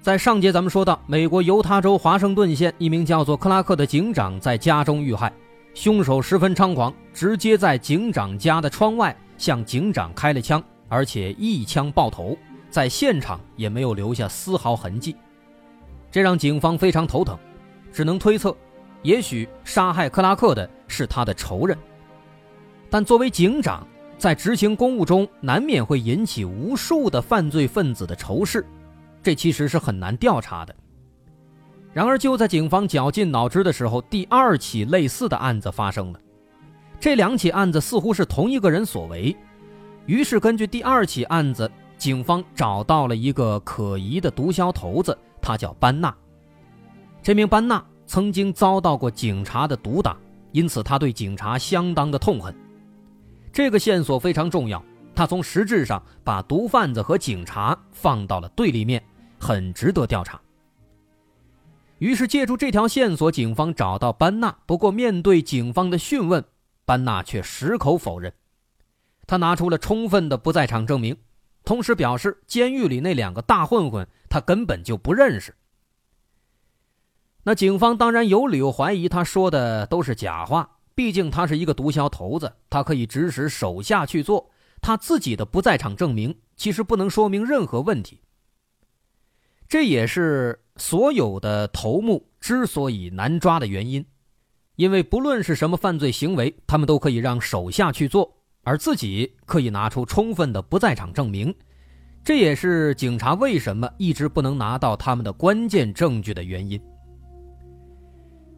在上节咱们说到，美国犹他州华盛顿县一名叫做克拉克的警长在家中遇害，凶手十分猖狂，直接在警长家的窗外向警长开了枪，而且一枪爆头，在现场也没有留下丝毫痕迹，这让警方非常头疼，只能推测，也许杀害克拉克的是他的仇人。但作为警长，在执行公务中难免会引起无数的犯罪分子的仇视。这其实是很难调查的。然而，就在警方绞尽脑汁的时候，第二起类似的案子发生了。这两起案子似乎是同一个人所为，于是根据第二起案子，警方找到了一个可疑的毒枭头子，他叫班纳。这名班纳曾经遭到过警察的毒打，因此他对警察相当的痛恨。这个线索非常重要。他从实质上把毒贩子和警察放到了对立面，很值得调查。于是借助这条线索，警方找到班纳。不过面对警方的讯问，班纳却矢口否认。他拿出了充分的不在场证明，同时表示监狱里那两个大混混他根本就不认识。那警方当然有理由怀疑他说的都是假话，毕竟他是一个毒枭头子，他可以指使手下去做。他自己的不在场证明其实不能说明任何问题，这也是所有的头目之所以难抓的原因，因为不论是什么犯罪行为，他们都可以让手下去做，而自己可以拿出充分的不在场证明，这也是警察为什么一直不能拿到他们的关键证据的原因。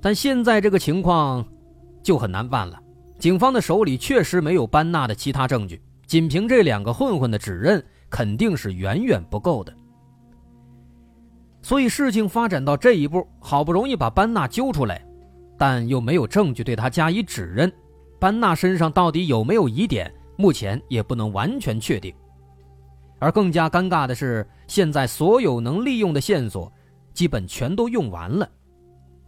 但现在这个情况就很难办了，警方的手里确实没有班纳的其他证据。仅凭这两个混混的指认，肯定是远远不够的。所以事情发展到这一步，好不容易把班纳揪出来，但又没有证据对他加以指认。班纳身上到底有没有疑点，目前也不能完全确定。而更加尴尬的是，现在所有能利用的线索，基本全都用完了。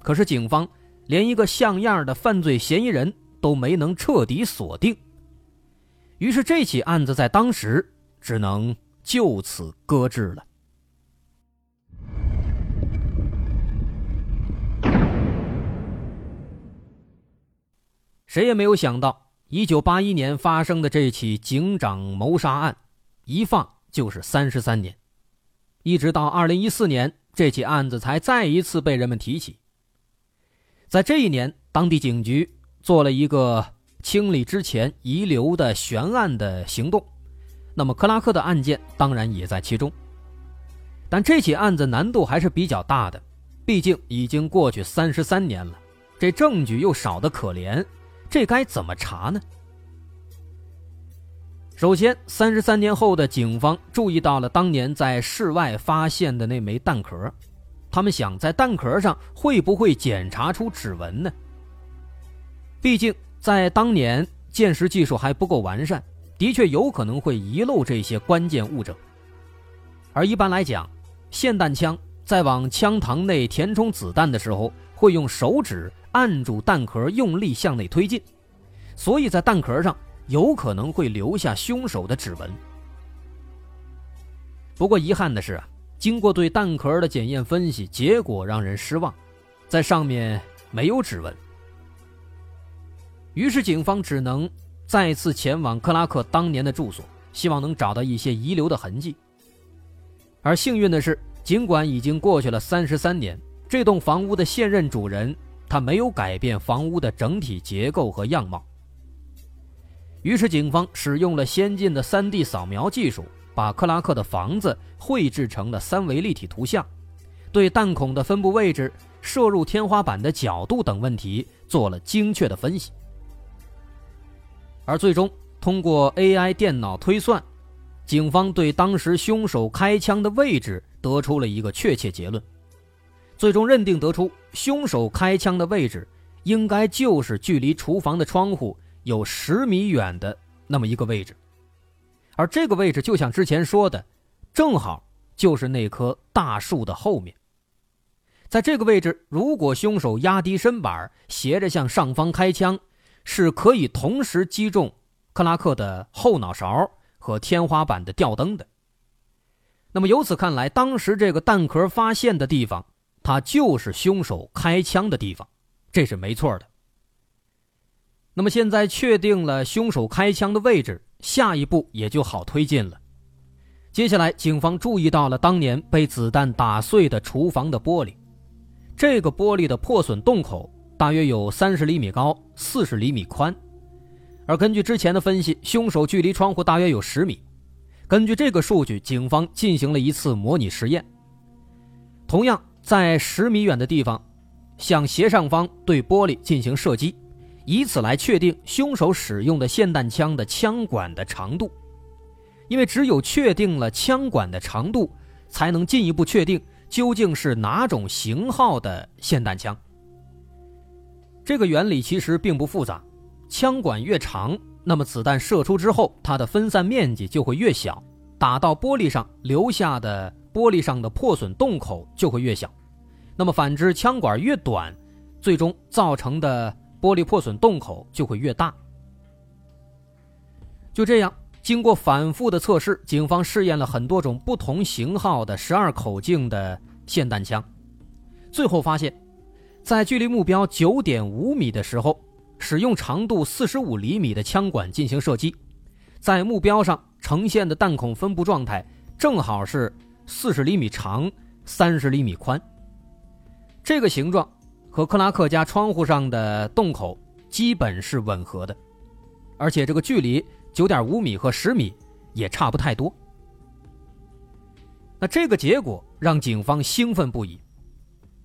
可是警方连一个像样的犯罪嫌疑人都没能彻底锁定。于是，这起案子在当时只能就此搁置了。谁也没有想到，一九八一年发生的这起警长谋杀案，一放就是三十三年，一直到二零一四年，这起案子才再一次被人们提起。在这一年，当地警局做了一个。清理之前遗留的悬案的行动，那么克拉克的案件当然也在其中。但这起案子难度还是比较大的，毕竟已经过去三十三年了，这证据又少得可怜，这该怎么查呢？首先，三十三年后的警方注意到了当年在室外发现的那枚弹壳，他们想在弹壳上会不会检查出指纹呢？毕竟。在当年，鉴识技术还不够完善，的确有可能会遗漏这些关键物证。而一般来讲，霰弹枪在往枪膛内填充子弹的时候，会用手指按住弹壳，用力向内推进，所以在弹壳上有可能会留下凶手的指纹。不过遗憾的是啊，经过对弹壳的检验分析，结果让人失望，在上面没有指纹。于是，警方只能再次前往克拉克当年的住所，希望能找到一些遗留的痕迹。而幸运的是，尽管已经过去了三十三年，这栋房屋的现任主人他没有改变房屋的整体结构和样貌。于是，警方使用了先进的 3D 扫描技术，把克拉克的房子绘制成了三维立体图像，对弹孔的分布位置、射入天花板的角度等问题做了精确的分析。而最终通过 AI 电脑推算，警方对当时凶手开枪的位置得出了一个确切结论。最终认定得出凶手开枪的位置应该就是距离厨房的窗户有十米远的那么一个位置，而这个位置就像之前说的，正好就是那棵大树的后面。在这个位置，如果凶手压低身板，斜着向上方开枪，是可以同时击中克拉克的后脑勺和天花板的吊灯的。那么由此看来，当时这个弹壳发现的地方，它就是凶手开枪的地方，这是没错的。那么现在确定了凶手开枪的位置，下一步也就好推进了。接下来，警方注意到了当年被子弹打碎的厨房的玻璃。这个玻璃的破损洞口大约有三十厘米高，四十厘米宽，而根据之前的分析，凶手距离窗户大约有十米。根据这个数据，警方进行了一次模拟实验。同样在十米远的地方，向斜上方对玻璃进行射击，以此来确定凶手使用的霰弹枪的枪管的长度。因为只有确定了枪管的长度，才能进一步确定。究竟是哪种型号的霰弹枪？这个原理其实并不复杂，枪管越长，那么子弹射出之后，它的分散面积就会越小，打到玻璃上留下的玻璃上的破损洞口就会越小。那么反之，枪管越短，最终造成的玻璃破损洞口就会越大。就这样。经过反复的测试，警方试验了很多种不同型号的十二口径的霰弹枪，最后发现，在距离目标九点五米的时候，使用长度四十五厘米的枪管进行射击，在目标上呈现的弹孔分布状态正好是四十厘米长、三十厘米宽。这个形状和克拉克家窗户上的洞口基本是吻合的，而且这个距离。九点五米和十米也差不太多。那这个结果让警方兴奋不已。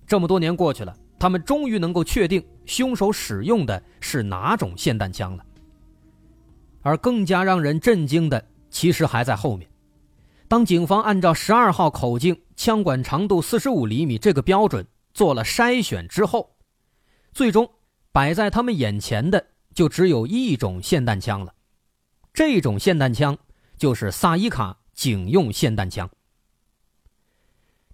这么多年过去了，他们终于能够确定凶手使用的是哪种霰弹枪了。而更加让人震惊的，其实还在后面。当警方按照十二号口径、枪管长度四十五厘米这个标准做了筛选之后，最终摆在他们眼前的就只有一种霰弹枪了。这种霰弹枪就是萨伊卡警用霰弹枪，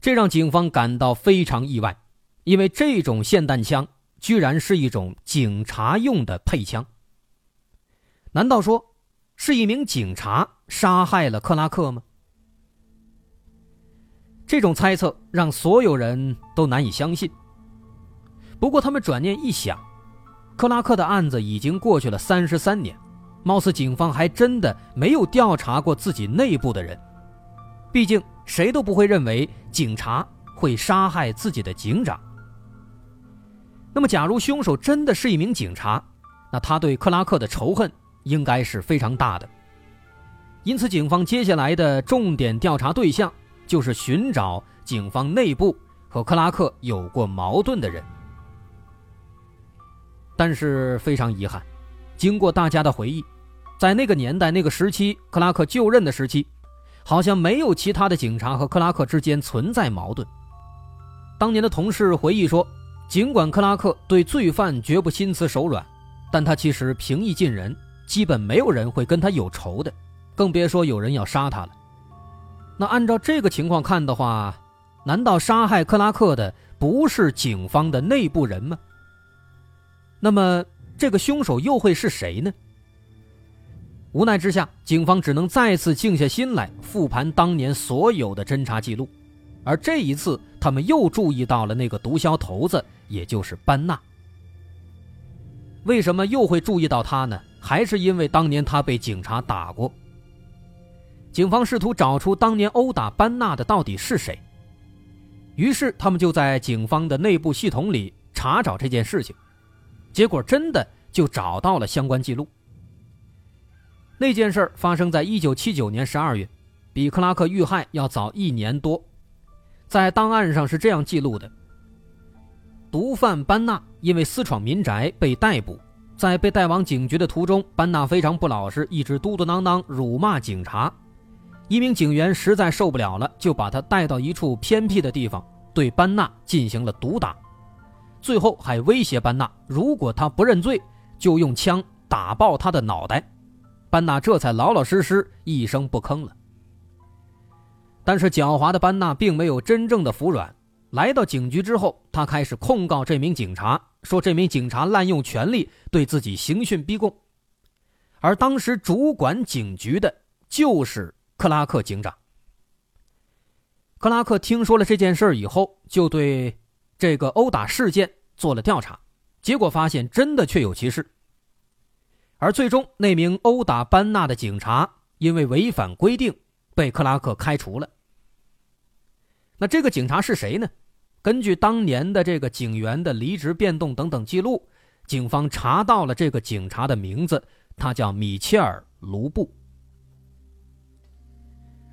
这让警方感到非常意外，因为这种霰弹枪居然是一种警察用的配枪。难道说是一名警察杀害了克拉克吗？这种猜测让所有人都难以相信。不过他们转念一想，克拉克的案子已经过去了三十三年。貌似警方还真的没有调查过自己内部的人，毕竟谁都不会认为警察会杀害自己的警长。那么，假如凶手真的是一名警察，那他对克拉克的仇恨应该是非常大的。因此，警方接下来的重点调查对象就是寻找警方内部和克拉克有过矛盾的人。但是非常遗憾。经过大家的回忆，在那个年代、那个时期，克拉克就任的时期，好像没有其他的警察和克拉克之间存在矛盾。当年的同事回忆说，尽管克拉克对罪犯绝不心慈手软，但他其实平易近人，基本没有人会跟他有仇的，更别说有人要杀他了。那按照这个情况看的话，难道杀害克拉克的不是警方的内部人吗？那么？这个凶手又会是谁呢？无奈之下，警方只能再次静下心来复盘当年所有的侦查记录，而这一次，他们又注意到了那个毒枭头子，也就是班纳。为什么又会注意到他呢？还是因为当年他被警察打过。警方试图找出当年殴打班纳的到底是谁，于是他们就在警方的内部系统里查找这件事情。结果真的就找到了相关记录。那件事发生在一九七九年十二月，比克拉克遇害要早一年多。在档案上是这样记录的：毒贩班纳因为私闯民宅被逮捕，在被带往警局的途中，班纳非常不老实，一直嘟嘟囔囔辱骂警察。一名警员实在受不了了，就把他带到一处偏僻的地方，对班纳进行了毒打，最后还威胁班纳，如果他不认罪，就用枪打爆他的脑袋。班纳这才老老实实一声不吭了。但是狡猾的班纳并没有真正的服软，来到警局之后，他开始控告这名警察，说这名警察滥用权力对自己刑讯逼供，而当时主管警局的就是克拉克警长。克拉克听说了这件事以后，就对这个殴打事件做了调查，结果发现真的确有其事。而最终，那名殴打班纳的警察因为违反规定被克拉克开除了。那这个警察是谁呢？根据当年的这个警员的离职变动等等记录，警方查到了这个警察的名字，他叫米切尔·卢布。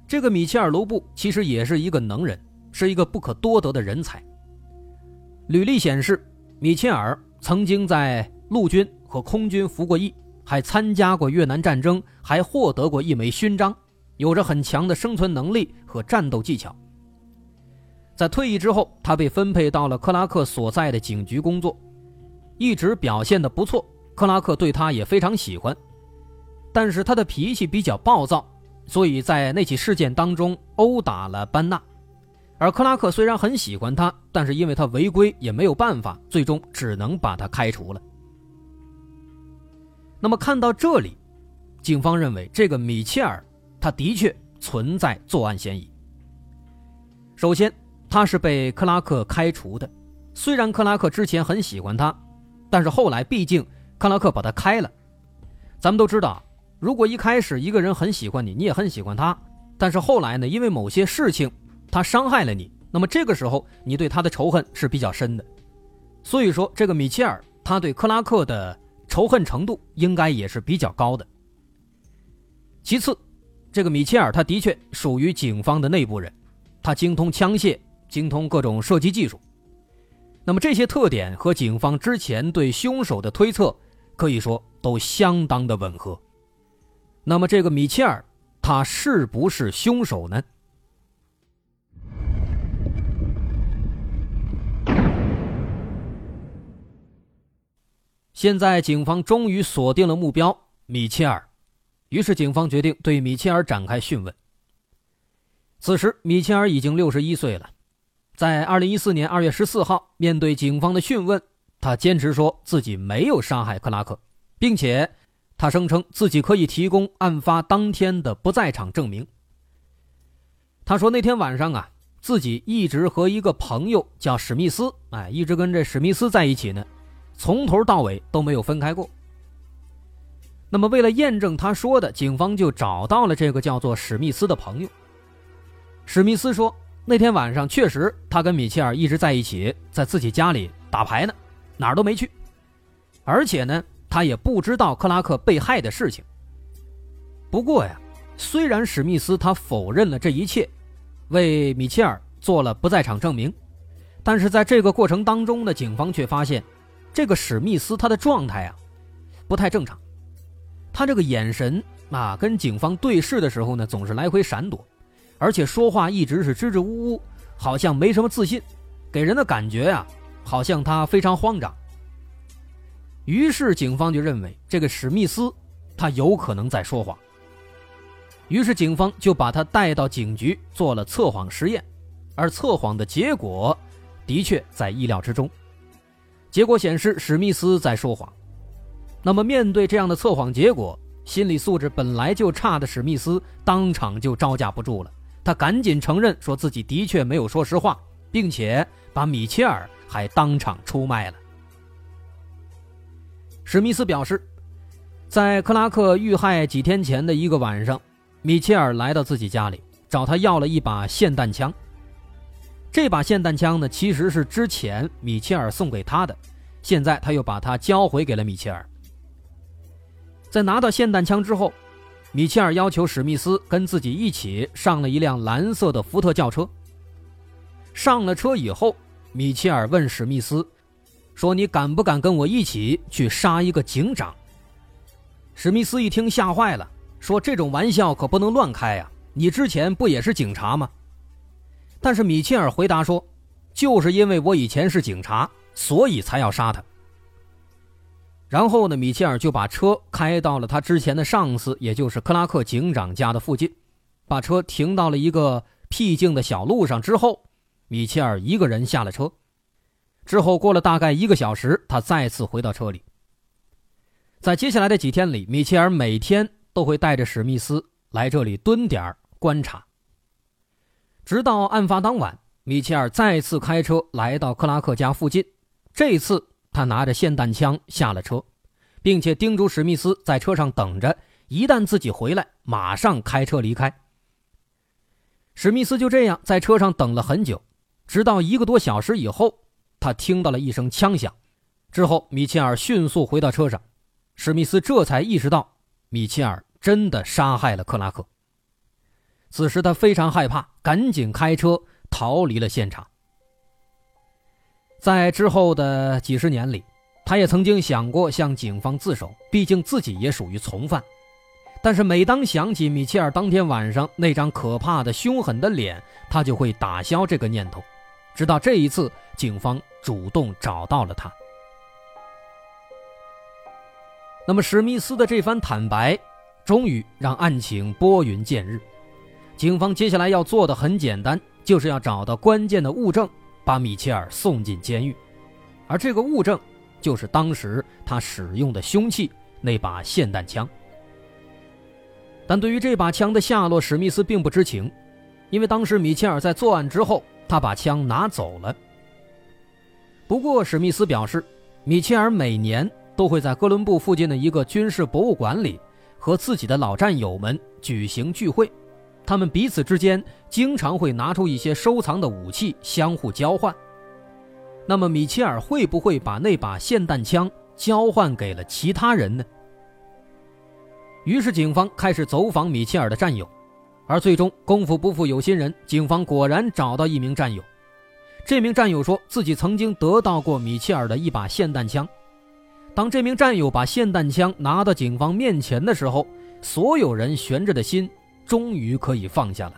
这个米切尔·卢布其实也是一个能人，是一个不可多得的人才。履历显示，米切尔曾经在陆军和空军服过役。还参加过越南战争，还获得过一枚勋章，有着很强的生存能力和战斗技巧。在退役之后，他被分配到了克拉克所在的警局工作，一直表现的不错。克拉克对他也非常喜欢，但是他的脾气比较暴躁，所以在那起事件当中殴打了班纳。而克拉克虽然很喜欢他，但是因为他违规，也没有办法，最终只能把他开除了。那么看到这里，警方认为这个米切尔他的确存在作案嫌疑。首先，他是被克拉克开除的，虽然克拉克之前很喜欢他，但是后来毕竟克拉克把他开了。咱们都知道，如果一开始一个人很喜欢你，你也很喜欢他，但是后来呢，因为某些事情他伤害了你，那么这个时候你对他的仇恨是比较深的。所以说，这个米切尔他对克拉克的。仇恨程度应该也是比较高的。其次，这个米切尔他的确属于警方的内部人，他精通枪械，精通各种射击技术。那么这些特点和警方之前对凶手的推测可以说都相当的吻合。那么这个米切尔他是不是凶手呢？现在警方终于锁定了目标米切尔，于是警方决定对米切尔展开讯问。此时，米切尔已经六十一岁了，在二零一四年二月十四号，面对警方的讯问，他坚持说自己没有杀害克拉克，并且他声称自己可以提供案发当天的不在场证明。他说那天晚上啊，自己一直和一个朋友叫史密斯，哎，一直跟这史密斯在一起呢。从头到尾都没有分开过。那么，为了验证他说的，警方就找到了这个叫做史密斯的朋友。史密斯说，那天晚上确实他跟米切尔一直在一起，在自己家里打牌呢，哪儿都没去。而且呢，他也不知道克拉克被害的事情。不过呀，虽然史密斯他否认了这一切，为米切尔做了不在场证明，但是在这个过程当中呢，警方却发现。这个史密斯他的状态啊，不太正常。他这个眼神啊，跟警方对视的时候呢，总是来回闪躲，而且说话一直是支支吾吾，好像没什么自信，给人的感觉呀，好像他非常慌张。于是警方就认为这个史密斯他有可能在说谎。于是警方就把他带到警局做了测谎实验，而测谎的结果的确在意料之中。结果显示，史密斯在说谎。那么，面对这样的测谎结果，心理素质本来就差的史密斯当场就招架不住了。他赶紧承认，说自己的确没有说实话，并且把米切尔还当场出卖了。史密斯表示，在克拉克遇害几天前的一个晚上，米切尔来到自己家里，找他要了一把霰弹枪。这把霰弹枪呢，其实是之前米切尔送给他的，现在他又把它交回给了米切尔。在拿到霰弹枪之后，米切尔要求史密斯跟自己一起上了一辆蓝色的福特轿车。上了车以后，米切尔问史密斯：“说你敢不敢跟我一起去杀一个警长？”史密斯一听吓坏了，说：“这种玩笑可不能乱开呀！你之前不也是警察吗？”但是米切尔回答说：“就是因为我以前是警察，所以才要杀他。然后呢，米切尔就把车开到了他之前的上司，也就是克拉克警长家的附近，把车停到了一个僻静的小路上。之后，米切尔一个人下了车。之后过了大概一个小时，他再次回到车里。在接下来的几天里，米切尔每天都会带着史密斯来这里蹲点观察。直到案发当晚，米切尔再次开车来到克拉克家附近，这次。他拿着霰弹枪下了车，并且叮嘱史密斯在车上等着，一旦自己回来，马上开车离开。史密斯就这样在车上等了很久，直到一个多小时以后，他听到了一声枪响。之后，米切尔迅速回到车上，史密斯这才意识到米切尔真的杀害了克拉克。此时他非常害怕，赶紧开车逃离了现场。在之后的几十年里，他也曾经想过向警方自首，毕竟自己也属于从犯。但是每当想起米切尔当天晚上那张可怕的、凶狠的脸，他就会打消这个念头。直到这一次，警方主动找到了他。那么史密斯的这番坦白，终于让案情拨云见日。警方接下来要做的很简单，就是要找到关键的物证。把米切尔送进监狱，而这个物证就是当时他使用的凶器——那把霰弹枪。但对于这把枪的下落，史密斯并不知情，因为当时米切尔在作案之后，他把枪拿走了。不过，史密斯表示，米切尔每年都会在哥伦布附近的一个军事博物馆里和自己的老战友们举行聚会。他们彼此之间经常会拿出一些收藏的武器相互交换。那么，米切尔会不会把那把霰弹枪交换给了其他人呢？于是，警方开始走访米切尔的战友，而最终功夫不负有心人，警方果然找到一名战友。这名战友说自己曾经得到过米切尔的一把霰弹枪。当这名战友把霰弹枪拿到警方面前的时候，所有人悬着的心。终于可以放下了，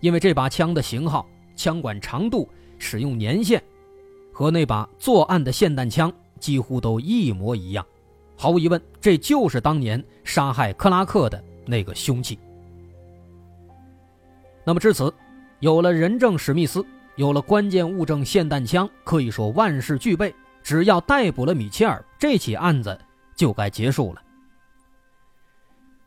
因为这把枪的型号、枪管长度、使用年限，和那把作案的霰弹枪几乎都一模一样。毫无疑问，这就是当年杀害克拉克的那个凶器。那么至此，有了人证史密斯，有了关键物证霰弹枪，可以说万事俱备。只要逮捕了米切尔，这起案子就该结束了。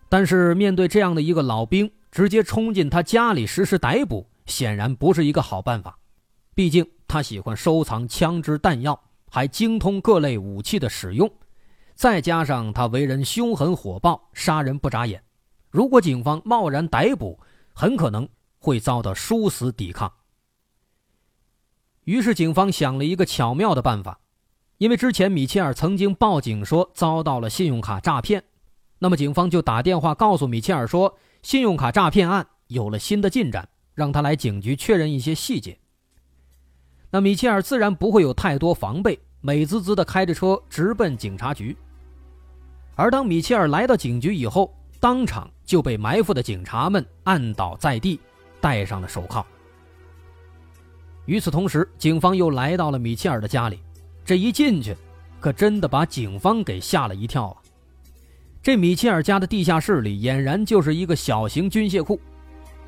但是面对这样的一个老兵，直接冲进他家里实施逮捕，显然不是一个好办法。毕竟他喜欢收藏枪支弹药，还精通各类武器的使用，再加上他为人凶狠火爆，杀人不眨眼。如果警方贸然逮捕，很可能会遭到殊死抵抗。于是警方想了一个巧妙的办法，因为之前米切尔曾经报警说遭到了信用卡诈骗。那么，警方就打电话告诉米切尔说，信用卡诈骗案有了新的进展，让他来警局确认一些细节。那米切尔自然不会有太多防备，美滋滋的开着车直奔警察局。而当米切尔来到警局以后，当场就被埋伏的警察们按倒在地，戴上了手铐。与此同时，警方又来到了米切尔的家里，这一进去，可真的把警方给吓了一跳啊！这米切尔家的地下室里俨然就是一个小型军械库，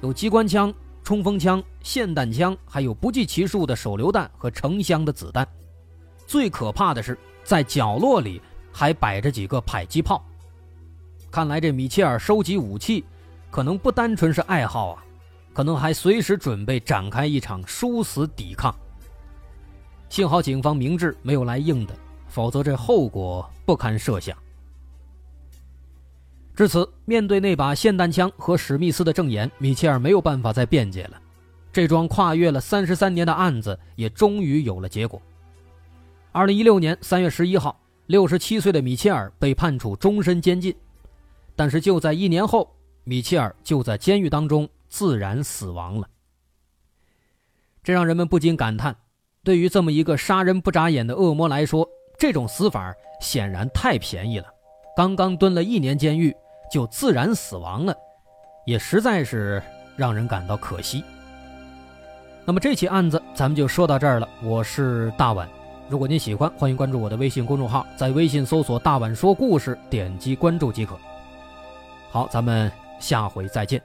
有机关枪、冲锋枪、霰弹枪，还有不计其数的手榴弹和成箱的子弹。最可怕的是，在角落里还摆着几个迫击炮。看来这米切尔收集武器，可能不单纯是爱好啊，可能还随时准备展开一场殊死抵抗。幸好警方明智，没有来硬的，否则这后果不堪设想。至此，面对那把霰弹枪和史密斯的证言，米切尔没有办法再辩解了。这桩跨越了三十三年的案子也终于有了结果。二零一六年三月十一号，六十七岁的米切尔被判处终身监禁，但是就在一年后，米切尔就在监狱当中自然死亡了。这让人们不禁感叹：对于这么一个杀人不眨眼的恶魔来说，这种死法显然太便宜了。刚刚蹲了一年监狱。就自然死亡了，也实在是让人感到可惜。那么这起案子咱们就说到这儿了。我是大碗，如果您喜欢，欢迎关注我的微信公众号，在微信搜索“大碗说故事”，点击关注即可。好，咱们下回再见。